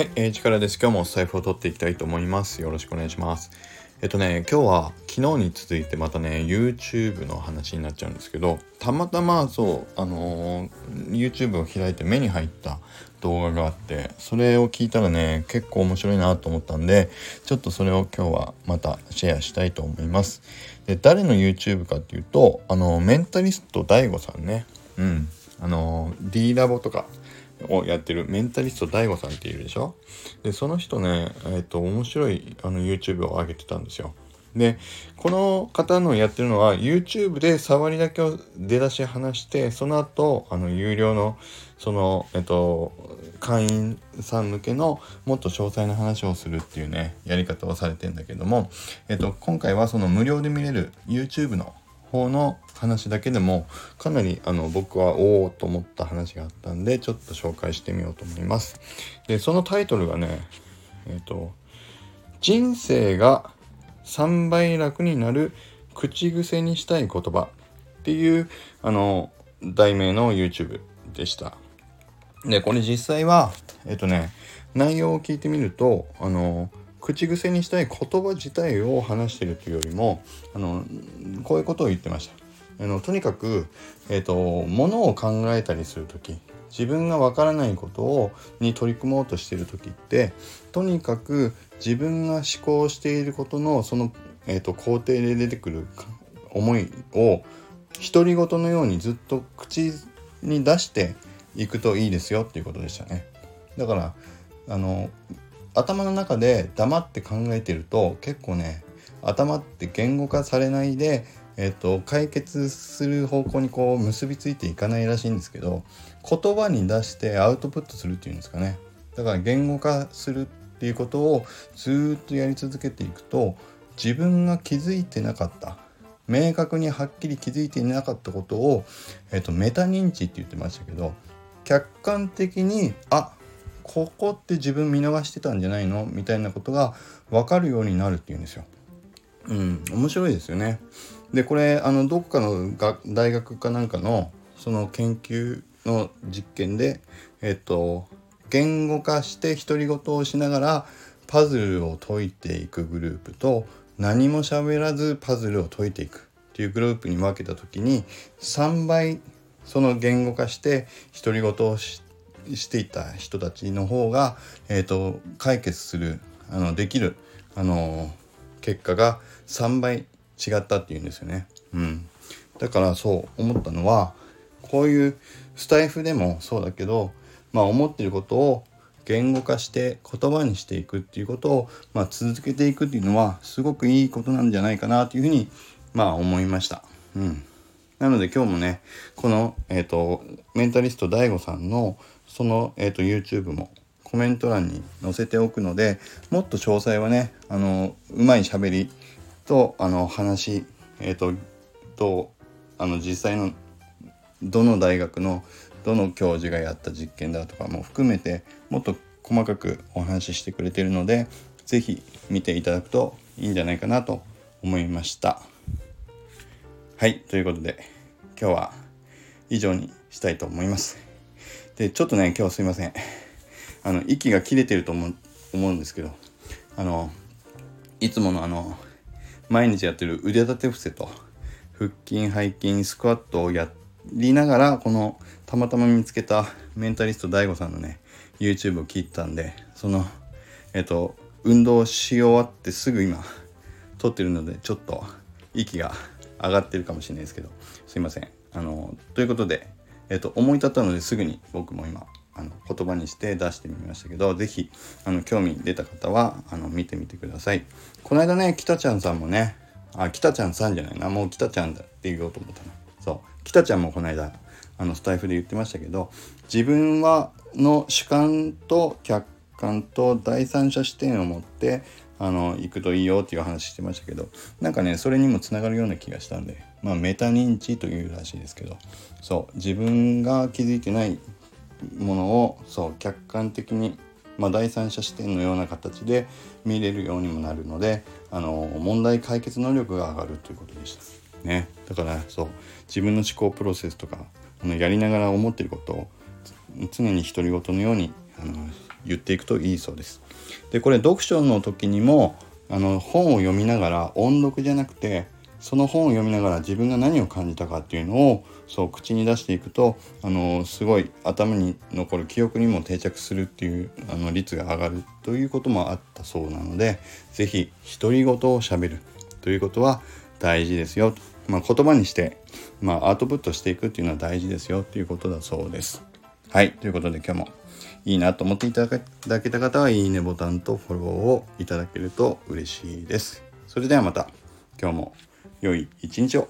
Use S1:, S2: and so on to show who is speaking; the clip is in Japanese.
S1: はい、えー、力です。今日も財布を取っていきたいと思います。よろしくお願いします。えっとね、今日は昨日に続いてまたね、YouTube の話になっちゃうんですけど、たまたまそう、あのー、YouTube を開いて目に入った動画があって、それを聞いたらね、結構面白いなと思ったんで、ちょっとそれを今日はまたシェアしたいと思います。で、誰の YouTube かっていうと、あの、メンタリスト DAIGO さんね、うん、あの、D ラボとか、をやってるメンタリスト DAIGO さんっているでしょ？で、その人ね、えっ、と、面白いあの YouTube を上げてたんですよ。で、この方のやってるのは YouTube で触りだけを出だし話して、その後、あの、有料の、その、えっと、会員さん向けのもっと詳細な話をするっていうね、やり方をされてんだけども、えっと、今回はその無料で見れる YouTube の方の話だけでもかなりあの僕はおおと思った話があったんでちょっと紹介してみようと思います。でそのタイトルがねえっ、ー、と「人生が3倍楽になる口癖にしたい言葉」っていうあの題名の YouTube でした。でこれ実際はえっ、ー、とね内容を聞いてみるとあの口癖にしたい言葉自体を話してるというよりもあのこういうことを言ってました。あのとにかく、えーと、ものを考えたりする時自分がわからないことをに取り組もうとしている時ってとにかく自分が思考していることのその、えーと、工程で出てくる思いを独り言のようにずっと口に出していくといいですよっていうことでしたね。だからあの頭の中で黙って考えてると結構ね頭って言語化されないで、えっと、解決する方向にこう結びついていかないらしいんですけど言葉に出してアウトプットするっていうんですかね。だから言語化するっていうことをずっとやり続けていくと自分が気づいてなかった明確にはっきり気づいていなかったことを、えっと、メタ認知って言ってましたけど客観的にあここって自分見逃してたんじゃないの？みたいなことが分かるようになるっていうんですよ。うん、面白いですよね。でこれあのどっかのが大学かなんかのその研究の実験でえっと言語化して独り言をしながらパズルを解いていくグループと何も喋らずパズルを解いていくっていうグループに分けた時に3倍その言語化して独り言をししていた人たちの方が、えーと、解決するあのできる、あの結果が3倍違ったっていうんですよね。うん、だからそう思ったのはこういうスタイフでもそうだけど、まあ、思ってることを言語化して言葉にしていくっていうことを、まあ、続けていくっていうのはすごくいいことなんじゃないかなというふうにまあ思いました。うん、なので今日もねこの、えーと、メンタリスト DAIGO さんのその、えーと、YouTube もコメント欄に載せておくのでもっと詳細はねあのうまいしゃべりとあの話えっ、ー、ととあの実際のどの大学のどの教授がやった実験だとかも含めてもっと細かくお話ししてくれてるので是非見ていただくといいんじゃないかなと思いました。はいということで今日は以上にしたいと思います。で、ちょっとね、今日すいません。あの、息が切れてると思う思うんですけど、あの、いつものあの、毎日やってる腕立て伏せと、腹筋、背筋、スクワットをやりながら、この、たまたま見つけたメンタリスト DAIGO さんのね、YouTube を聞いたんで、その、えっと、運動し終わってすぐ今、撮ってるので、ちょっと息が上がってるかもしれないですけど、すいません。あの、ということで、えっと、思い立ったのですぐに僕も今あの言葉にして出してみましたけど是非あの興味出た方はあの見てみてください。この間ねきたちゃんさんもねあきたちゃんさんじゃないなもうきたちゃんだって言おうと思ったな。そう。きたちゃんもこの間あのスタイフで言ってましたけど自分はの主観と客観と第三者視点を持ってあの行くといいよっていう話してましたけどなんかねそれにもつながるような気がしたんでまあメタ認知というらしいですけどそう自分が気づいてないものをそう客観的に、まあ、第三者視点のような形で見れるようにもなるのであの問題解決能力が上がるということでした。ね、だからそう自分の思考プロセスとかあのやりながら思ってることを常に独り言のように
S2: あの言っていくといいそうです。でこれ読書の時にもあの本を読みながら音読じゃなくてその本を読みながら自分が何を感じたかっていうのをそう口に出していくとあのすごい頭に残る記憶にも定着するっていうあの率が上がるということもあったそうなので是非独り言をしゃべるということは大事ですよ、まあ、言葉にして、まあ、アウトプットしていくっていうのは大事ですよということだそうです。はいということで今日もいいなと思っていただけた方はいいねボタンとフォローをいただけると嬉しいです。それではまた今日も良い一日を。